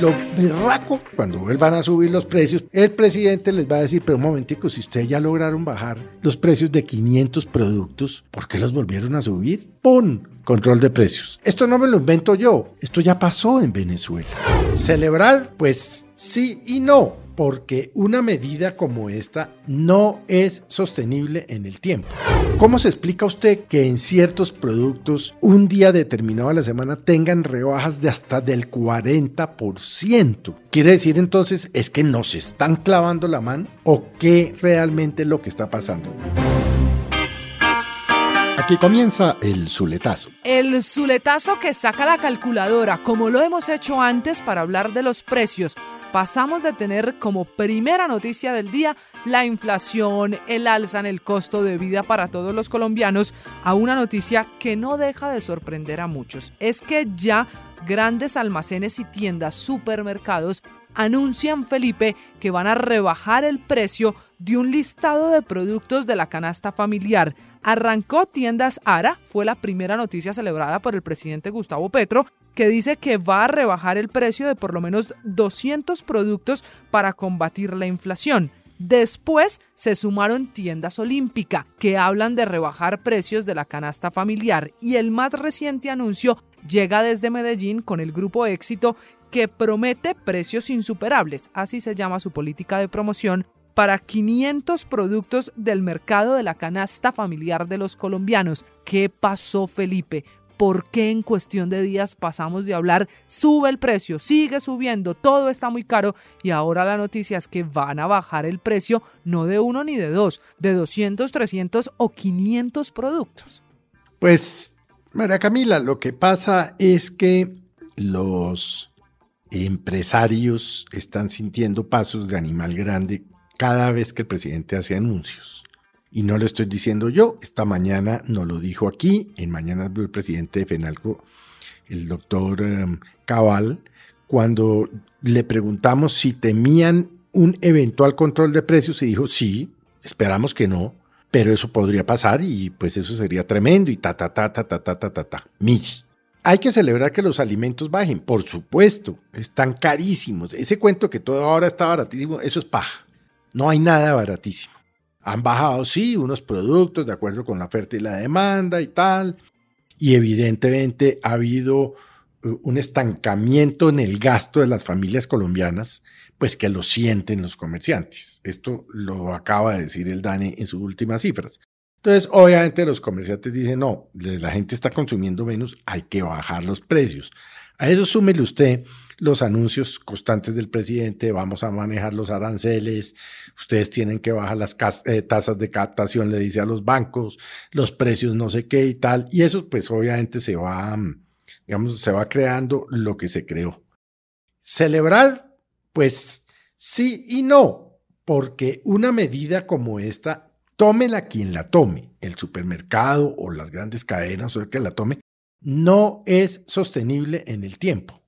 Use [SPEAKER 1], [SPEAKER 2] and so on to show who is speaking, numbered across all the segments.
[SPEAKER 1] Lo berraco, cuando vuelvan a subir los precios, el presidente les va a decir, pero un momentico, si ustedes ya lograron bajar los precios de 500 productos, ¿por qué los volvieron a subir? ¡Pum! Control de precios. Esto no me lo invento yo, esto ya pasó en Venezuela. Celebrar, pues sí y no porque una medida como esta no es sostenible en el tiempo. ¿Cómo se explica usted que en ciertos productos un día determinado de la semana tengan rebajas de hasta del 40%? ¿Quiere decir entonces es que nos están clavando la mano o qué realmente es lo que está pasando? Aquí comienza el Zuletazo.
[SPEAKER 2] El Zuletazo que saca la calculadora, como lo hemos hecho antes para hablar de los precios pasamos de tener como primera noticia del día la inflación, el alza en el costo de vida para todos los colombianos, a una noticia que no deja de sorprender a muchos. Es que ya grandes almacenes y tiendas, supermercados, anuncian, Felipe, que van a rebajar el precio de un listado de productos de la canasta familiar. Arrancó Tiendas Ara, fue la primera noticia celebrada por el presidente Gustavo Petro, que dice que va a rebajar el precio de por lo menos 200 productos para combatir la inflación. Después se sumaron tiendas olímpica, que hablan de rebajar precios de la canasta familiar. Y el más reciente anuncio llega desde Medellín con el grupo Éxito, que promete precios insuperables, así se llama su política de promoción, para 500 productos del mercado de la canasta familiar de los colombianos. ¿Qué pasó, Felipe? por qué en cuestión de días pasamos de hablar, sube el precio, sigue subiendo, todo está muy caro y ahora la noticia es que van a bajar el precio no de uno ni de dos, de 200, 300 o 500 productos.
[SPEAKER 1] Pues, María Camila, lo que pasa es que los empresarios están sintiendo pasos de animal grande cada vez que el presidente hace anuncios. Y no lo estoy diciendo yo, esta mañana nos lo dijo aquí, en mañana el presidente de FENALCO, el doctor em, Cabal, cuando le preguntamos si temían un eventual control de precios y dijo sí, esperamos que no, pero eso podría pasar y pues eso sería tremendo y ta ta ta ta ta ta ta ta ta. Hay que celebrar que los alimentos bajen, por supuesto, están carísimos. Ese cuento que todo ahora está baratísimo, eso es paja. No hay nada baratísimo. Han bajado, sí, unos productos de acuerdo con la oferta y la demanda y tal. Y evidentemente ha habido uh, un estancamiento en el gasto de las familias colombianas, pues que lo sienten los comerciantes. Esto lo acaba de decir el DANE en sus últimas cifras. Entonces, obviamente los comerciantes dicen, no, la gente está consumiendo menos, hay que bajar los precios. A eso súmele usted los anuncios constantes del presidente, vamos a manejar los aranceles, ustedes tienen que bajar las eh, tasas de captación, le dice a los bancos, los precios no sé qué y tal, y eso pues obviamente se va, digamos, se va creando lo que se creó. Celebrar, pues sí y no, porque una medida como esta, tómela quien la tome, el supermercado o las grandes cadenas o el que la tome, no es sostenible en el tiempo.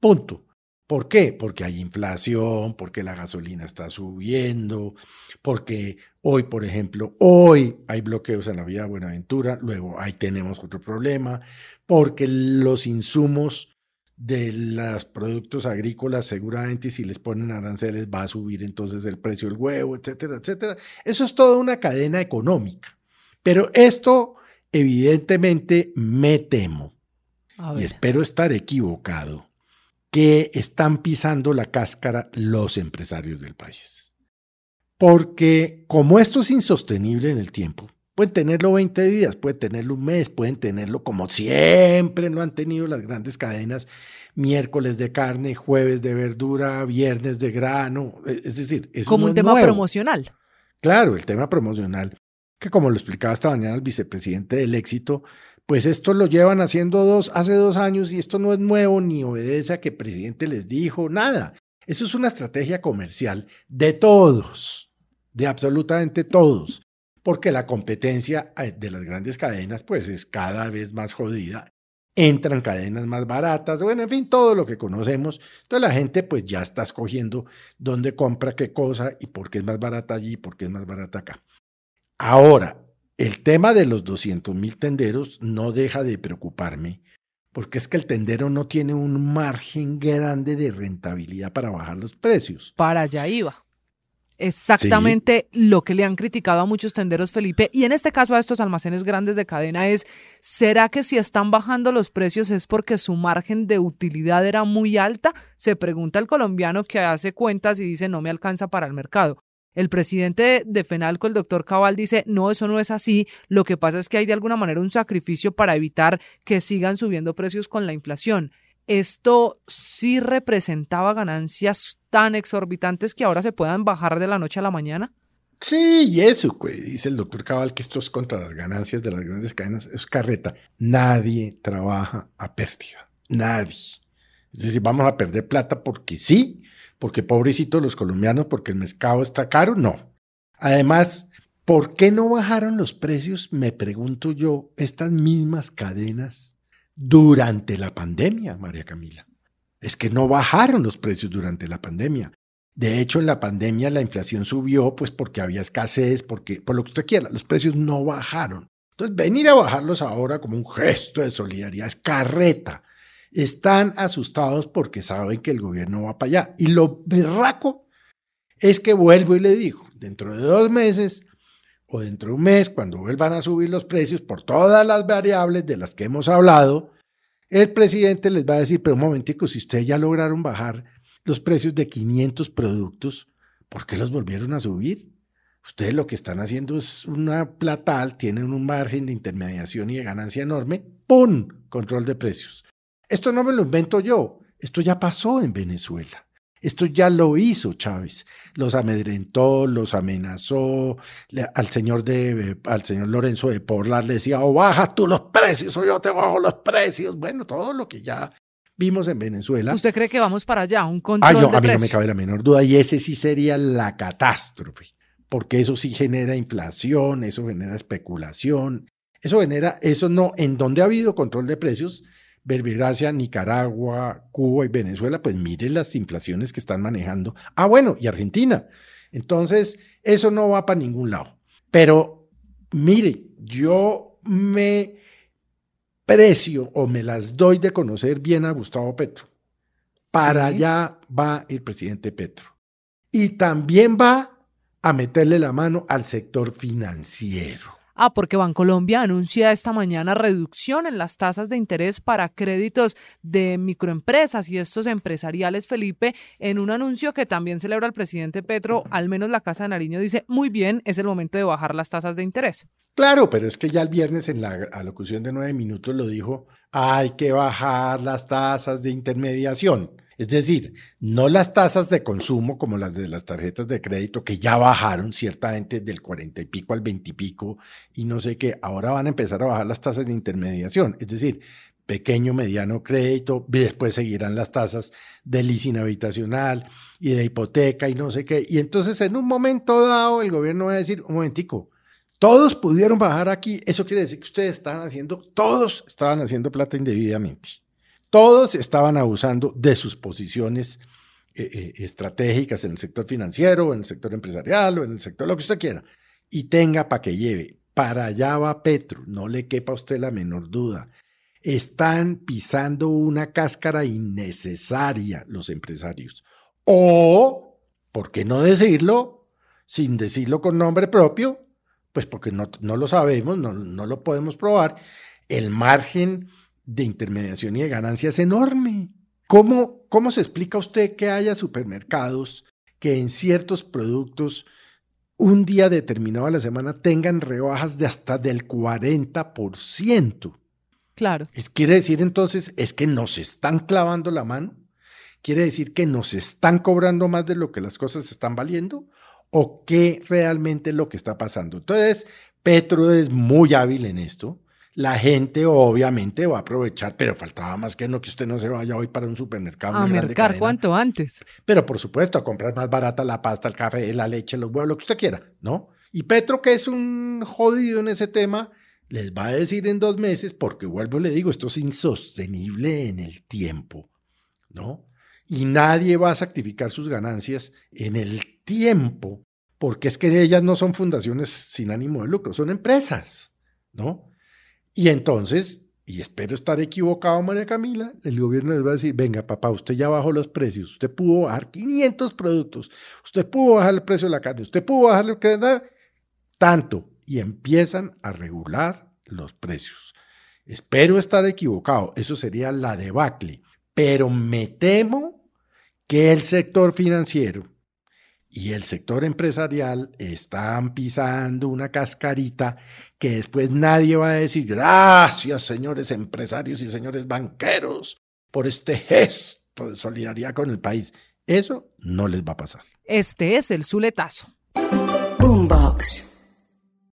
[SPEAKER 1] Punto. ¿Por qué? Porque hay inflación, porque la gasolina está subiendo, porque hoy, por ejemplo, hoy hay bloqueos en la vía Buenaventura, luego ahí tenemos otro problema, porque los insumos de los productos agrícolas seguramente si les ponen aranceles va a subir entonces el precio del huevo, etcétera, etcétera. Eso es toda una cadena económica. Pero esto evidentemente me temo, y espero estar equivocado, que están pisando la cáscara los empresarios del país. Porque como esto es insostenible en el tiempo, pueden tenerlo 20 días, pueden tenerlo un mes, pueden tenerlo como siempre lo han tenido las grandes cadenas, miércoles de carne, jueves de verdura, viernes de grano, e, es decir, es
[SPEAKER 2] como un tema promocional.
[SPEAKER 1] Claro, el tema promocional, que como lo explicaba esta mañana el vicepresidente del éxito, pues esto lo llevan haciendo dos, hace dos años y esto no es nuevo ni obedece a que el presidente les dijo nada. Eso es una estrategia comercial de todos, de absolutamente todos, porque la competencia eh, de las grandes cadenas pues es cada vez más jodida. Entran cadenas más baratas, bueno, en fin, todo lo que conocemos. Entonces la gente pues ya está escogiendo dónde compra qué cosa y por qué es más barata allí y por qué es más barata acá. Ahora, el tema de los 200 mil tenderos no deja de preocuparme porque es que el tendero no tiene un margen grande de rentabilidad para bajar los precios.
[SPEAKER 2] Para allá iba exactamente lo que le han criticado a muchos tenderos, Felipe, y en este caso a estos almacenes grandes de cadena es, ¿será que si están bajando los precios es porque su margen de utilidad era muy alta? Se pregunta el colombiano que hace cuentas y dice, no me alcanza para el mercado. El presidente de FENALCO, el doctor Cabal, dice, no, eso no es así. Lo que pasa es que hay de alguna manera un sacrificio para evitar que sigan subiendo precios con la inflación esto sí representaba ganancias tan exorbitantes que ahora se puedan bajar de la noche a la mañana?
[SPEAKER 1] Sí, y eso, dice el doctor Cabal que esto es contra las ganancias de las grandes cadenas, es carreta. Nadie trabaja a pérdida, nadie. Es decir, vamos a perder plata porque sí, porque pobrecitos los colombianos, porque el mercado está caro, no. Además, ¿por qué no bajaron los precios, me pregunto yo, estas mismas cadenas durante la pandemia, María Camila. Es que no bajaron los precios durante la pandemia. De hecho, en la pandemia la inflación subió, pues porque había escasez, porque por lo que usted quiera, los precios no bajaron. Entonces, venir a bajarlos ahora como un gesto de solidaridad es carreta. Están asustados porque saben que el gobierno va para allá. Y lo berraco es que vuelvo y le digo, dentro de dos meses o dentro de un mes, cuando vuelvan a subir los precios por todas las variables de las que hemos hablado, el presidente les va a decir, pero un momentico, si ustedes ya lograron bajar los precios de 500 productos, ¿por qué los volvieron a subir? Ustedes lo que están haciendo es una platal, tienen un margen de intermediación y de ganancia enorme, ¡pum! Control de precios. Esto no me lo invento yo, esto ya pasó en Venezuela. Esto ya lo hizo Chávez. Los amedrentó, los amenazó. al señor de, al señor Lorenzo de Porlar le decía, o baja tú los precios o yo te bajo los precios. Bueno, todo lo que ya vimos en Venezuela.
[SPEAKER 2] ¿Usted cree que vamos para allá? Un control
[SPEAKER 1] Ay,
[SPEAKER 2] no,
[SPEAKER 1] a mí no me cabe la menor duda. Y ese sí sería la catástrofe. Porque eso sí genera inflación, eso genera especulación, eso genera, eso no, en donde ha habido control de precios, Verbigracia, Nicaragua, Cuba y Venezuela, pues mire las inflaciones que están manejando. Ah, bueno, y Argentina. Entonces, eso no va para ningún lado. Pero mire, yo me precio o me las doy de conocer bien a Gustavo Petro. Para allá va el presidente Petro. Y también va a meterle la mano al sector financiero.
[SPEAKER 2] Ah, porque Bancolombia anuncia esta mañana reducción en las tasas de interés para créditos de microempresas y estos empresariales, Felipe, en un anuncio que también celebra el presidente Petro, al menos la Casa de Nariño dice, muy bien, es el momento de bajar las tasas de interés.
[SPEAKER 1] Claro, pero es que ya el viernes en la alocución de nueve minutos lo dijo, hay que bajar las tasas de intermediación. Es decir, no las tasas de consumo como las de las tarjetas de crédito, que ya bajaron ciertamente del 40 y pico al 20 y pico, y no sé qué, ahora van a empezar a bajar las tasas de intermediación. Es decir, pequeño, mediano crédito, después seguirán las tasas de leasing habitacional y de hipoteca y no sé qué. Y entonces en un momento dado el gobierno va a decir, un momentico, todos pudieron bajar aquí, eso quiere decir que ustedes estaban haciendo, todos estaban haciendo plata indebidamente. Todos estaban abusando de sus posiciones eh, eh, estratégicas en el sector financiero, en el sector empresarial o en el sector lo que usted quiera. Y tenga para que lleve. Para allá va Petro, no le quepa a usted la menor duda. Están pisando una cáscara innecesaria los empresarios. O, ¿por qué no decirlo sin decirlo con nombre propio? Pues porque no, no lo sabemos, no, no lo podemos probar. El margen de intermediación y de ganancia es enorme. ¿Cómo, ¿Cómo se explica usted que haya supermercados que en ciertos productos un día determinado a la semana tengan rebajas de hasta del 40%?
[SPEAKER 2] Claro.
[SPEAKER 1] Quiere decir entonces, es que nos están clavando la mano. Quiere decir que nos están cobrando más de lo que las cosas están valiendo. ¿O qué realmente es lo que está pasando? Entonces, Petro es muy hábil en esto la gente obviamente va a aprovechar, pero faltaba más que no que usted no se vaya hoy para un supermercado.
[SPEAKER 2] A mercar cuanto antes.
[SPEAKER 1] Pero por supuesto, a comprar más barata la pasta, el café, la leche, los huevos, lo que usted quiera, ¿no? Y Petro, que es un jodido en ese tema, les va a decir en dos meses, porque vuelvo y le digo, esto es insostenible en el tiempo, ¿no? Y nadie va a sacrificar sus ganancias en el tiempo, porque es que ellas no son fundaciones sin ánimo de lucro, son empresas, ¿no? Y entonces y espero estar equivocado, María Camila, el gobierno les va a decir, venga, papá, usted ya bajó los precios, usted pudo bajar 500 productos, usted pudo bajar el precio de la carne, usted pudo bajar el que tanto, y empiezan a regular los precios. Espero estar equivocado, eso sería la debacle, pero me temo que el sector financiero y el sector empresarial están pisando una cascarita que después nadie va a decir gracias señores empresarios y señores banqueros por este gesto de solidaridad con el país. Eso no les va a pasar.
[SPEAKER 2] Este es el Zuletazo.
[SPEAKER 3] Boombox.